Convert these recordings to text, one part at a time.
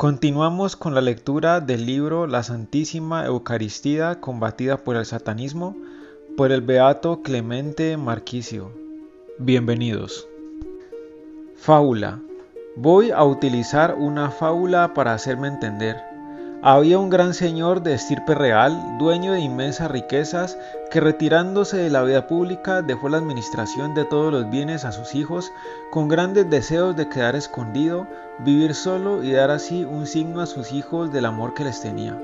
Continuamos con la lectura del libro La Santísima Eucaristía combatida por el satanismo por el beato Clemente Marquicio. Bienvenidos. Fábula. Voy a utilizar una fábula para hacerme entender. Había un gran señor de estirpe real, dueño de inmensas riquezas, que retirándose de la vida pública dejó la administración de todos los bienes a sus hijos, con grandes deseos de quedar escondido, vivir solo y dar así un signo a sus hijos del amor que les tenía.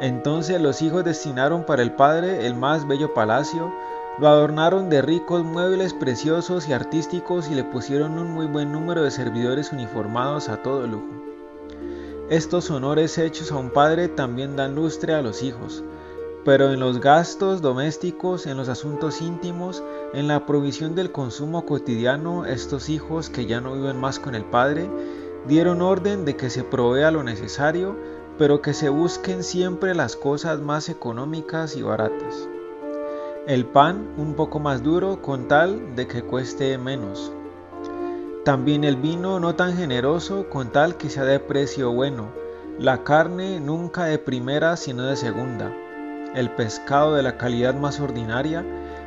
Entonces los hijos destinaron para el padre el más bello palacio, lo adornaron de ricos muebles preciosos y artísticos y le pusieron un muy buen número de servidores uniformados a todo lujo. Estos honores hechos a un padre también dan lustre a los hijos, pero en los gastos domésticos, en los asuntos íntimos, en la provisión del consumo cotidiano, estos hijos que ya no viven más con el padre, dieron orden de que se provea lo necesario, pero que se busquen siempre las cosas más económicas y baratas. El pan un poco más duro con tal de que cueste menos también el vino no tan generoso con tal que sea de precio bueno, la carne nunca de primera sino de segunda, el pescado de la calidad más ordinaria,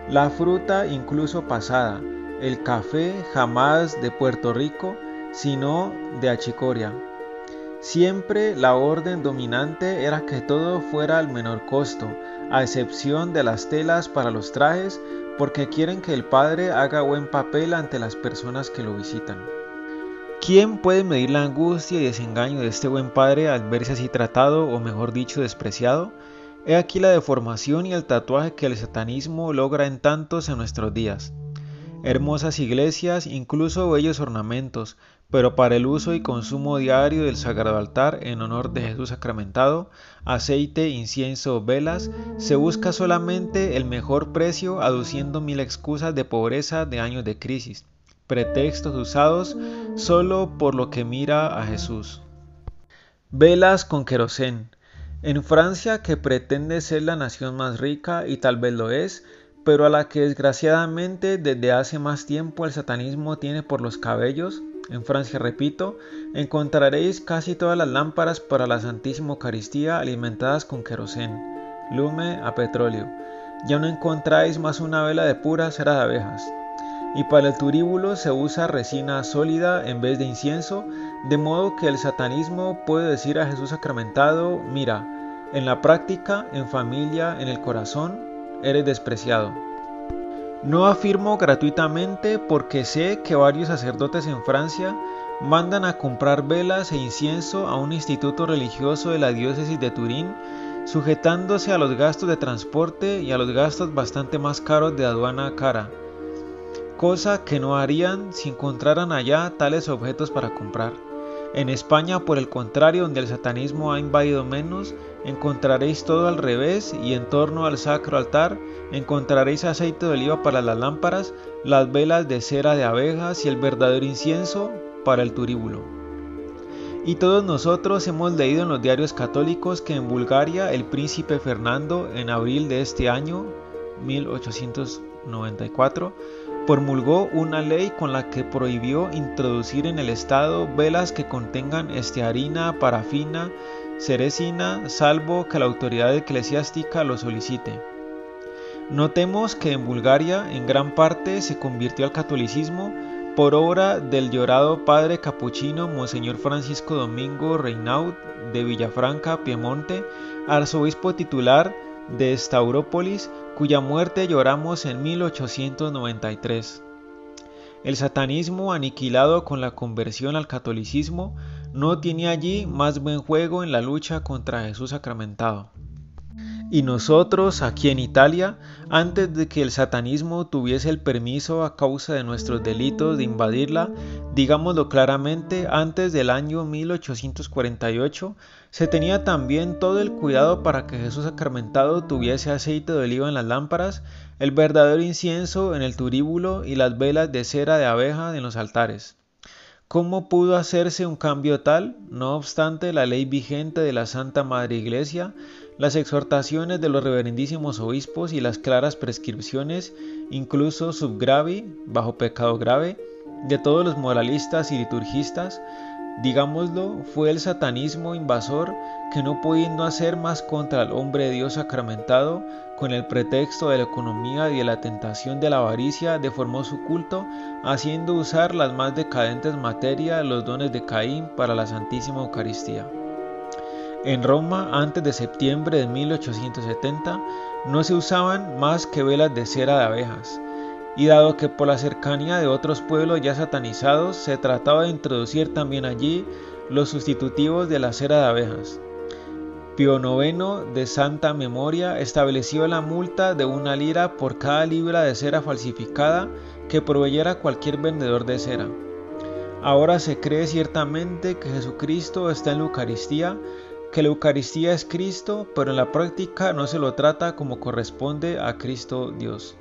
la fruta incluso pasada, el café jamás de Puerto Rico, sino de Achicoria. Siempre la orden dominante era que todo fuera al menor costo, a excepción de las telas para los trajes, porque quieren que el Padre haga buen papel ante las personas que lo visitan. ¿Quién puede medir la angustia y desengaño de este buen Padre al verse así tratado o mejor dicho despreciado? He aquí la deformación y el tatuaje que el satanismo logra en tantos en nuestros días. Hermosas iglesias, incluso bellos ornamentos, pero para el uso y consumo diario del sagrado altar en honor de Jesús sacramentado, aceite, incienso velas, se busca solamente el mejor precio aduciendo mil excusas de pobreza de años de crisis, pretextos usados solo por lo que mira a Jesús. Velas con querosén. En Francia, que pretende ser la nación más rica y tal vez lo es, pero a la que desgraciadamente desde hace más tiempo el satanismo tiene por los cabellos, en Francia, repito, encontraréis casi todas las lámparas para la Santísima Eucaristía alimentadas con querosén, lume a petróleo. Ya no encontráis más una vela de pura cera de abejas. Y para el turíbulo se usa resina sólida en vez de incienso, de modo que el satanismo puede decir a Jesús sacramentado, mira, en la práctica, en familia, en el corazón, eres despreciado. No afirmo gratuitamente porque sé que varios sacerdotes en Francia mandan a comprar velas e incienso a un instituto religioso de la diócesis de Turín, sujetándose a los gastos de transporte y a los gastos bastante más caros de aduana cara, cosa que no harían si encontraran allá tales objetos para comprar. En España, por el contrario, donde el satanismo ha invadido menos, encontraréis todo al revés y en torno al sacro altar encontraréis aceite de oliva para las lámparas, las velas de cera de abejas y el verdadero incienso para el turíbulo. Y todos nosotros hemos leído en los diarios católicos que en Bulgaria el príncipe Fernando en abril de este año 1894 promulgó una ley con la que prohibió introducir en el Estado velas que contengan estearina, parafina, ceresina, salvo que la autoridad eclesiástica lo solicite. Notemos que en Bulgaria en gran parte se convirtió al catolicismo por obra del llorado padre capuchino Monseñor Francisco Domingo Reinaud de Villafranca, Piemonte, arzobispo titular de Staurópolis, cuya muerte lloramos en 1893. El satanismo, aniquilado con la conversión al catolicismo, no tiene allí más buen juego en la lucha contra Jesús sacramentado. Y nosotros, aquí en Italia, antes de que el satanismo tuviese el permiso a causa de nuestros delitos de invadirla, digámoslo claramente, antes del año 1848, se tenía también todo el cuidado para que Jesús sacramentado tuviese aceite de oliva en las lámparas, el verdadero incienso en el turíbulo y las velas de cera de abeja en los altares. ¿Cómo pudo hacerse un cambio tal? No obstante, la ley vigente de la Santa Madre Iglesia, las exhortaciones de los reverendísimos obispos y las claras prescripciones, incluso subgravi, bajo pecado grave, de todos los moralistas y liturgistas, Digámoslo, fue el satanismo invasor que no pudiendo hacer más contra el hombre de Dios sacramentado, con el pretexto de la economía y de la tentación de la avaricia, deformó su culto, haciendo usar las más decadentes materias, los dones de Caín, para la Santísima Eucaristía. En Roma, antes de septiembre de 1870, no se usaban más que velas de cera de abejas, y dado que por la cercanía de otros pueblos ya satanizados se trataba de introducir también allí los sustitutivos de la cera de abejas. Pío IX de santa memoria estableció la multa de una lira por cada libra de cera falsificada que proveyera cualquier vendedor de cera. Ahora se cree ciertamente que Jesucristo está en la Eucaristía, que la Eucaristía es Cristo, pero en la práctica no se lo trata como corresponde a Cristo Dios.